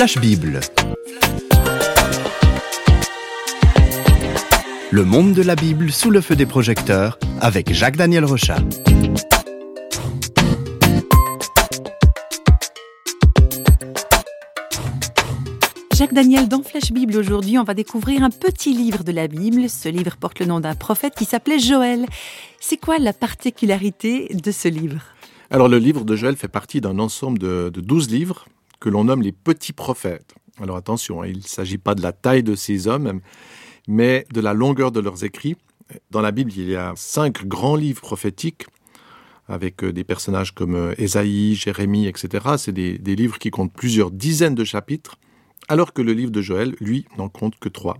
Flash Bible. Le monde de la Bible sous le feu des projecteurs avec Jacques-Daniel Rochat. Jacques Daniel, dans Flash Bible aujourd'hui, on va découvrir un petit livre de la Bible. Ce livre porte le nom d'un prophète qui s'appelait Joël. C'est quoi la particularité de ce livre? Alors le livre de Joël fait partie d'un ensemble de, de 12 livres que l'on nomme les petits prophètes. Alors attention, hein, il ne s'agit pas de la taille de ces hommes, mais de la longueur de leurs écrits. Dans la Bible, il y a cinq grands livres prophétiques avec euh, des personnages comme euh, Ésaïe, Jérémie, etc. C'est des, des livres qui comptent plusieurs dizaines de chapitres, alors que le livre de Joël, lui, n'en compte que trois.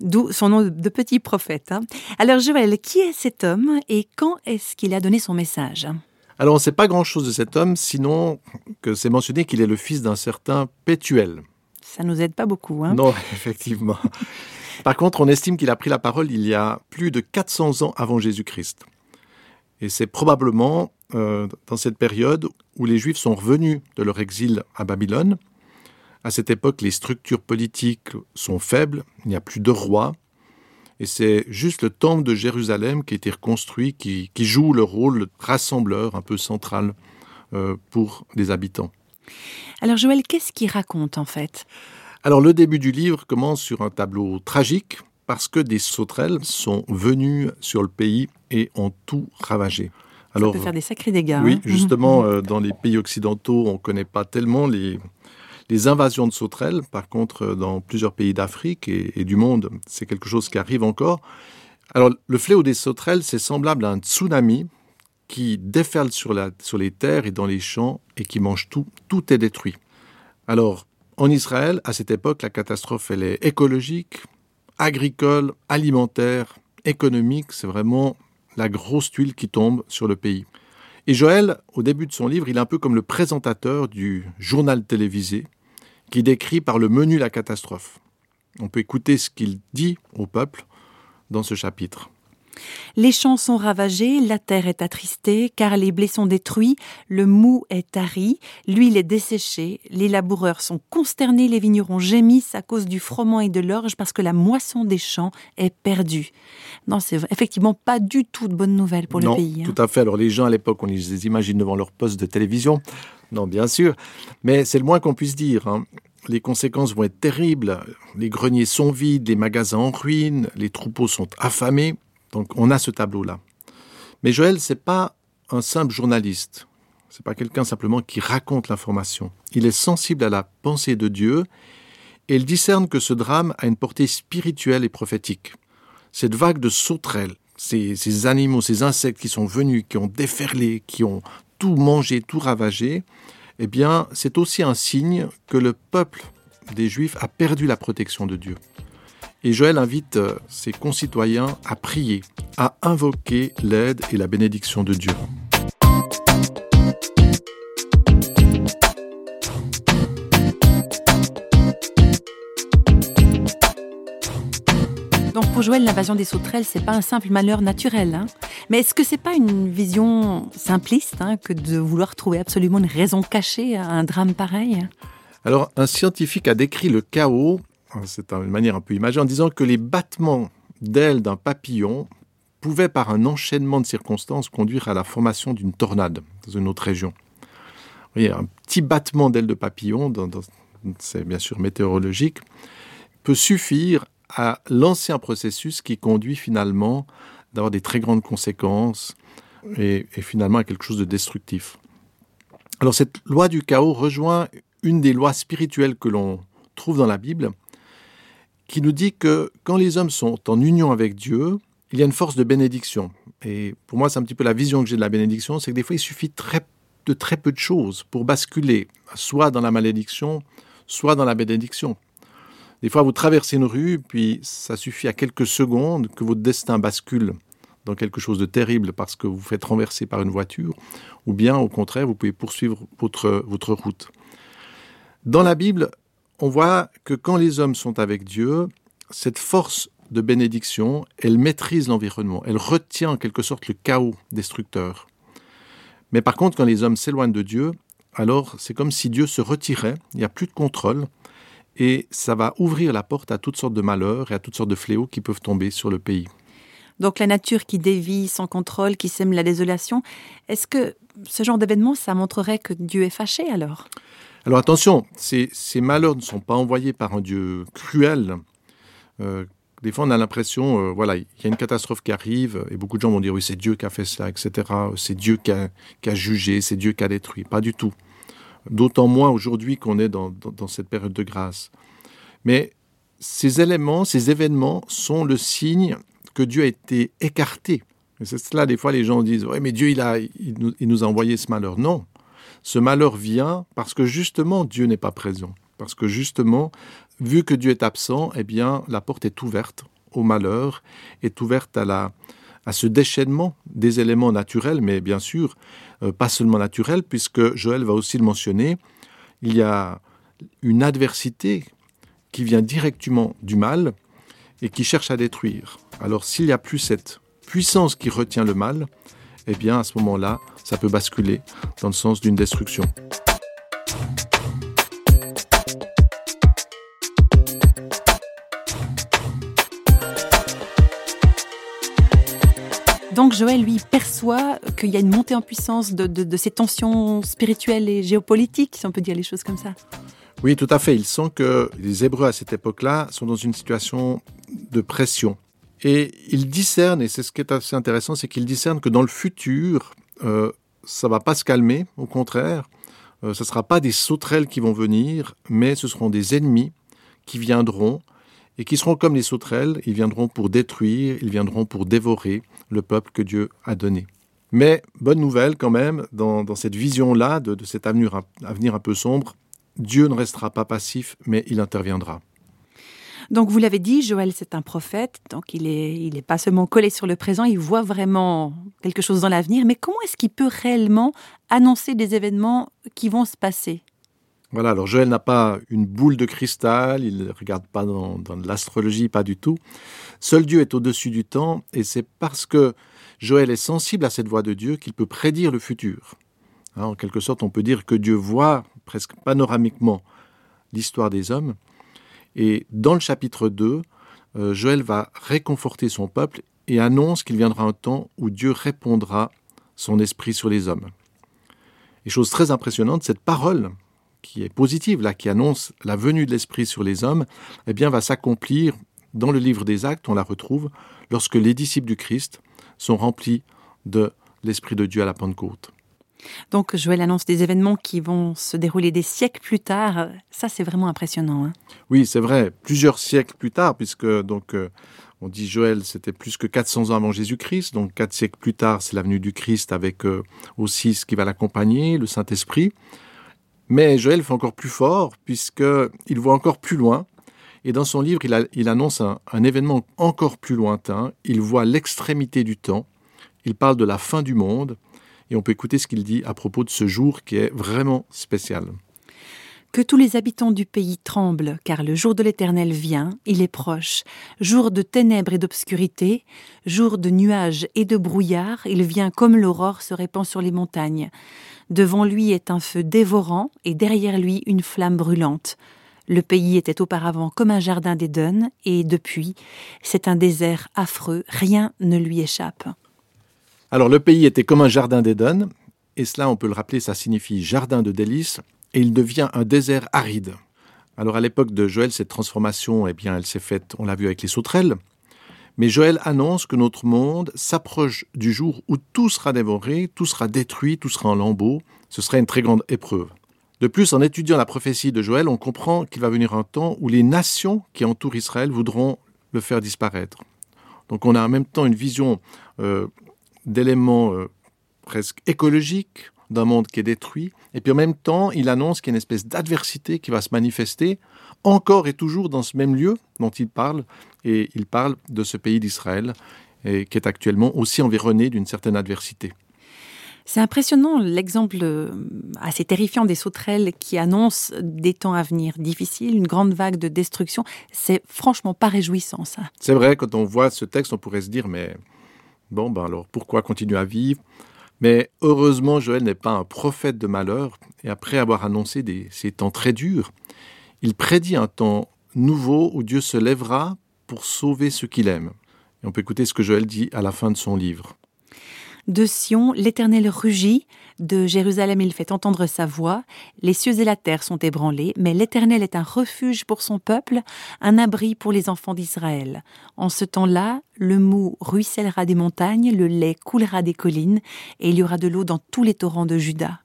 D'où son nom de petit prophète. hein. Alors Joël, qui est cet homme et quand est-ce qu'il a donné son message? Alors on ne sait pas grand-chose de cet homme, sinon que c'est mentionné qu'il est le fils d'un certain Pétuel. Ça nous aide pas beaucoup. Hein Non, effectivement. Par contre, on estime qu'il a pris la parole il y a plus de 400 ans avant Jésus-Christ. Et c'est probablement euh, dans cette période où les Juifs sont revenus de leur exil à Babylone. À cette époque, les structures politiques sont faibles, il n'y a plus de roi. Et c'est juste le temple de Jérusalem qui a été reconstruit, qui, qui joue le rôle de rassembleur un peu central euh, pour les habitants. Alors Joël, qu'est-ce qu'il raconte en fait? Alors le début du livre commence sur un tableau tragique parce que des sauterelles sont venues sur le pays et ont tout ravagé. Ça peut faire des sacrés dégâts. oui, hein justement, euh, dans les pays occidentaux, on ne connaît pas tellement les, les invasions de sauterelles. Par contre, dans plusieurs pays d'Afrique et, du monde, c'est quelque chose qui arrive encore. Alors, le fléau des sauterelles, c'est semblable à un tsunami qui déferle sur, sur les terres et dans les champs et qui mange tout. Tout est détruit. Alors, en Israël, à cette époque, la catastrophe, elle est écologique, agricole, alimentaire, économique. C'est vraiment la grosse tuile qui tombe sur le pays. Et Joël, au début de son livre, il est un peu comme le présentateur du journal télévisé qui décrit par le menu la catastrophe. On peut écouter ce qu'il dit au peuple dans ce chapitre. Les champs sont ravagés, la terre est attristée, car les blés sont détruits, le mou est tari, l'huile est desséchée, les laboureurs sont consternés, les vignerons gémissent à cause du froment et de l'orge parce que la moisson des champs est perdue. Non, c'est effectivement pas du tout de bonnes nouvelles pour non, le pays. hein. tout à fait. Alors les gens à l'époque, on les imagine devant leur poste de télévision. Non, bien sûr. Mais c'est le moins qu'on puisse dire. hein. Les conséquences vont être terribles. Les greniers sont vides, les magasins en ruine, les troupeaux sont affamés. Donc on a ce tableau-là. Mais Joël, c'est pas un simple journaliste. C'est pas quelqu'un simplement qui raconte l'information. Il est sensible à la pensée de Dieu et il discerne que ce drame a une portée spirituelle et prophétique. Cette vague de sauterelles, ces, ces animaux, ces insectes qui sont venus, qui ont déferlé, qui ont tout mangé, tout ravagé, eh bien, c'est aussi un signe que le peuple des Juifs a perdu la protection de Dieu. Et Joël invite euh, ses concitoyens à prier, à invoquer l'aide et la bénédiction de Dieu. Pour Joël, l'invasion des sauterelles, c'est pas un simple malheur naturel. hein. Mais est-ce que c'est pas une vision simpliste hein, que de vouloir trouver absolument une raison cachée à un drame pareil? Alors, un scientifique a décrit le chaos, c'est une manière un peu imagée, en disant que les battements d'ailes d'un papillon pouvaient, par un enchaînement de circonstances, conduire à la formation d'une tornade dans une autre région. Vous voyez, un petit battement d'ailes de papillon, c'est bien sûr météorologique, peut suffire à lancer un processus qui conduit finalement d'avoir des très grandes conséquences et, et finalement à quelque chose de destructif. Alors cette loi du chaos rejoint une des lois spirituelles que l'on trouve dans la Bible, qui nous dit que quand les hommes sont en union avec Dieu, il y a une force de bénédiction. Et pour moi, c'est un petit peu la vision que j'ai de la bénédiction, c'est que des fois, il suffit très- de très peu de choses pour basculer, soit dans la malédiction, soit dans la bénédiction. Des fois, vous traversez une rue, puis ça suffit à quelques secondes que votre destin bascule dans quelque chose de terrible parce que vous faites renverser par une voiture, ou bien au contraire, vous pouvez poursuivre votre, votre route. Dans la Bible, on voit que quand les hommes sont avec Dieu, cette force de bénédiction, elle maîtrise l'environnement, elle retient en quelque sorte le chaos destructeur. Mais par contre, quand les hommes s'éloignent de Dieu, alors c'est comme si Dieu se retirait, il n'y a plus de contrôle, et ça va ouvrir la porte à toutes sortes de malheurs et à toutes sortes de fléaux qui peuvent tomber sur le pays. Donc la nature qui dévie sans contrôle, qui sème la désolation, est-ce que ce genre d'événement, ça montrerait que Dieu est fâché alors? Alors attention, ces, malheurs ne sont pas envoyés par un Dieu cruel. Euh, des fois, on a l'impression, euh, voilà, il y a une catastrophe qui arrive, et beaucoup de gens vont dire, oui, c'est Dieu qui a fait ça, etc. C'est Dieu qui a, jugé, c'est Dieu qui a détruit. Pas du tout. D'autant moins aujourd'hui qu'on est dans, cette période de grâce. Mais ces éléments, ces événements sont le signe que Dieu a été écarté. c'est cela, des fois, les gens disent, oui, mais Dieu, il, a, il nous a envoyé ce malheur. Non. Ce malheur vient parce que justement, Dieu n'est pas présent. Parce que justement, vu que Dieu est absent, eh bien, la porte est ouverte au malheur, est ouverte à, la, à ce déchaînement des éléments naturels, mais bien sûr, pas seulement naturels, puisque Joël va aussi le mentionner, il y a une adversité qui vient directement du mal et qui cherche à détruire. Alors s'il n'y a plus cette puissance qui retient le mal, eh bien à ce moment-là, ça peut basculer dans le sens d'une destruction. Donc Joël, lui, perçoit qu'il y a une montée en puissance de, ces tensions spirituelles et géopolitiques, si on peut dire les choses comme ça. Oui, tout à fait. Il sent que les Hébreux à cette époque-là sont dans une situation de pression. Et il discerne, et c'est ce qui est assez intéressant, c'est qu'il discerne que dans le futur, euh, ça va pas se calmer, au contraire, euh, ce ne sera pas des sauterelles qui vont venir, mais ce seront des ennemis qui viendront et qui seront comme les sauterelles, ils viendront pour détruire, ils viendront pour dévorer le peuple que Dieu a donné. Mais bonne nouvelle quand même, dans, cette vision-là, de, cet avenir, un peu sombre, Dieu ne restera pas passif, mais il interviendra. Donc vous l'avez dit, Joël, c'est un prophète, donc il n'est il est pas seulement collé sur le présent, il voit vraiment quelque chose dans l'avenir, mais comment est-ce qu'il peut réellement annoncer des événements qui vont se passer? Voilà, alors Joël n'a pas une boule de cristal, il ne regarde pas dans, l'astrologie, pas du tout. Seul Dieu est au-dessus du temps, et c'est parce que Joël est sensible à cette voix de Dieu qu'il peut prédire le futur. Hein, en quelque sorte, on peut dire que Dieu voit presque panoramiquement l'histoire des hommes. Et dans le chapitre 2, euh, Joël va réconforter son peuple et annonce qu'il viendra un temps où Dieu répondra son esprit sur les hommes. Et chose très impressionnante, cette parole qui est positive, là, qui annonce la venue de l'Esprit sur les hommes, eh bien, va s'accomplir dans le livre des Actes, on la retrouve, lorsque les disciples du Christ sont remplis de l'Esprit de Dieu à la Pentecôte. Donc Joël annonce des événements qui vont se dérouler des siècles plus tard. Ça, c'est vraiment impressionnant. Hein. oui, c'est vrai. Plusieurs siècles plus tard, puisque donc euh, on dit Joël, c'était plus que 400 ans avant Jésus-Christ. Donc quatre siècles plus tard, c'est la venue du Christ avec euh, aussi ce qui va l'accompagner, le Saint-Esprit. Mais Joël fait encore plus fort, puisqu'il voit encore plus loin. Et dans son livre, il, annonce un, un, événement encore plus lointain. Il voit l'extrémité du temps. Il parle de la fin du monde. Et on peut écouter ce qu'il dit à propos de ce jour qui est vraiment spécial. Que tous les habitants du pays tremblent, car le jour de l'Éternel vient, il est proche. Jour de ténèbres et d'obscurité, jour de nuages et de brouillard, il vient comme l'aurore se répand sur les montagnes. Devant lui est un feu dévorant et derrière lui une flamme brûlante. Le pays était auparavant comme un jardin d'Éden et depuis, c'est un désert affreux, rien ne lui échappe. Alors le pays était comme un jardin d'Éden, et cela on peut le rappeler, ça signifie jardin de délices, et il devient un désert aride. Alors à l'époque de Joël, cette transformation, eh bien, elle s'est faite, on l'a vu avec les sauterelles, mais Joël annonce que notre monde s'approche du jour où tout sera dévoré, tout sera détruit, tout sera en lambeaux. Ce sera une très grande épreuve. De plus, en étudiant la prophétie de Joël, on comprend qu'il va venir un temps où les nations qui entourent Israël voudront le faire disparaître. Donc on a en même temps une vision euh, d'éléments euh, presque écologiques d'un monde qui est détruit, et puis en même temps, il annonce qu'il y a une espèce d'adversité qui va se manifester encore et toujours dans ce même lieu dont il parle, et il parle de ce pays d'Israël, qui est actuellement aussi environné d'une certaine adversité. C'est impressionnant l'exemple euh, assez terrifiant des sauterelles qui annoncent des temps à venir difficiles, une grande vague de destruction. C'est franchement pas réjouissant ça. C'est vrai, quand on voit ce texte, on pourrait se dire, mais bon, ben alors pourquoi continuer à vivre? Mais heureusement, Joël n'est pas un prophète de malheur, et après avoir annoncé des, ces temps très durs, il prédit un temps nouveau où Dieu se lèvera pour sauver ceux qu'il aime. Et on peut écouter ce que Joël dit à la fin de son livre. De Sion, l'Éternel rugit, de Jérusalem il fait entendre sa voix, les cieux et la terre sont ébranlés, mais l'Éternel est un refuge pour son peuple, un abri pour les enfants d'Israël. En ce temps-là, le mou ruissellera des montagnes, le lait coulera des collines, et il y aura de l'eau dans tous les torrents de Juda.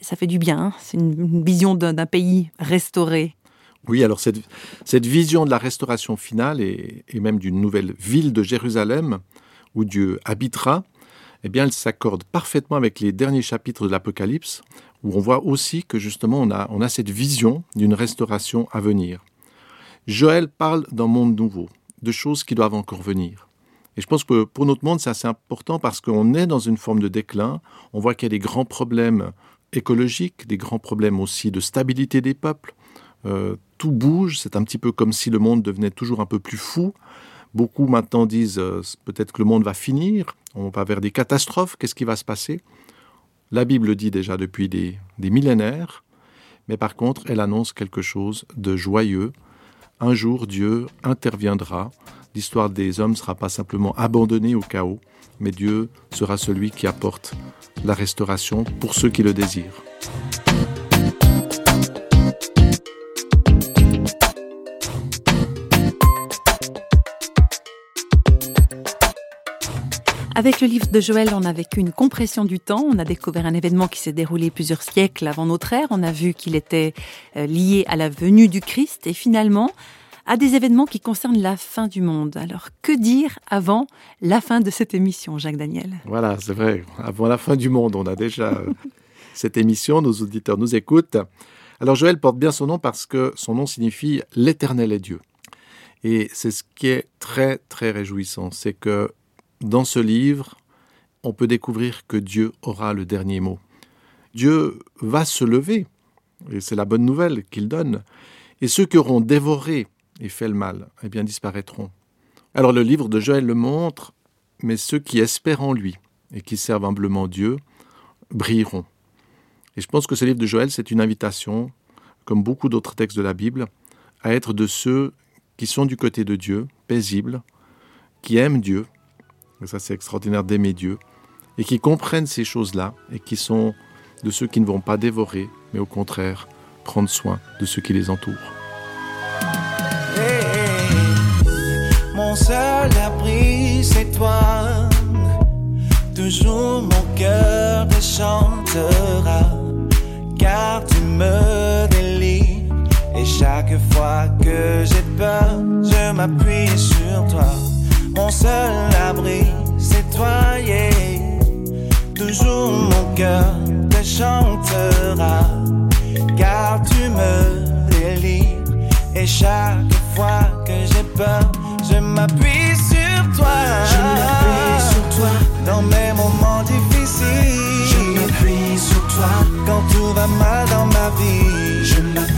Ça fait du bien, hein. c'est une vision d'un pays restauré. Oui, alors cette, vision de la restauration finale et même d'une nouvelle ville de Jérusalem où Dieu habitera, eh bien, elle s'accorde parfaitement avec les derniers chapitres de l'Apocalypse, où on voit aussi que justement on a, on a cette vision d'une restauration à venir. Joël parle d'un monde nouveau, de choses qui doivent encore venir. Et je pense que pour notre monde, c'est assez important parce qu'on est dans une forme de déclin. On voit qu'il y a des grands problèmes écologiques, des grands problèmes aussi de stabilité des peuples. Euh, tout bouge, c'est un petit peu comme si le monde devenait toujours un peu plus fou. Beaucoup maintenant disent euh, peut-être que le monde va finir, on va vers des catastrophes, qu'est-ce qui va se passer? La Bible dit déjà depuis des, des millénaires, mais par contre, elle annonce quelque chose de joyeux. Un jour, Dieu interviendra. L'histoire des hommes ne sera pas simplement abandonnée au chaos, mais Dieu sera celui qui apporte la restauration pour ceux qui le désirent. Avec le livre de Joël, on a vécu une compression du temps. On a découvert un événement qui s'est déroulé plusieurs siècles avant notre ère. On a vu qu'il était euh, lié à la venue du Christ et finalement à des événements qui concernent la fin du monde. Alors, que dire avant la fin de cette émission, Jacques Daniel? Voilà, c'est vrai. Avant la fin du monde, on a déjà euh, cette émission. Nos auditeurs nous écoutent. Alors, Joël porte bien son nom parce que son nom signifie l'éternel est Dieu. Et c'est ce qui est très, très réjouissant. C'est que dans ce livre, on peut découvrir que Dieu aura le dernier mot. Dieu va se lever, et c'est la bonne nouvelle qu'il donne, et ceux qui auront dévoré et fait le mal, eh bien, disparaîtront. Alors le livre de Joël le montre, mais ceux qui espèrent en lui et qui servent humblement Dieu brilleront. Et je pense que ce livre de Joël, c'est une invitation, comme beaucoup d'autres textes de la Bible, à être de ceux qui sont du côté de Dieu, paisibles, qui aiment Dieu, et ça c'est extraordinaire d'aimer Dieu, et qui comprennent ces choses-là, et qui sont de ceux qui ne vont pas dévorer, mais au contraire prendre soin de ceux qui les entourent. mon seul abri, c'est toi. Toujours mon cœur te chantera, car tu me délivres. Et chaque fois que j'ai peur, je m'appuie sur toi mon seul Toujours mon cœur te chantera, car tu me délivres. Et chaque fois que j'ai peur, je m'appuie sur toi. Je m'appuie sur toi dans mes moments difficiles. Je m'appuie sur toi quand tout va mal dans ma vie. Je m'appuie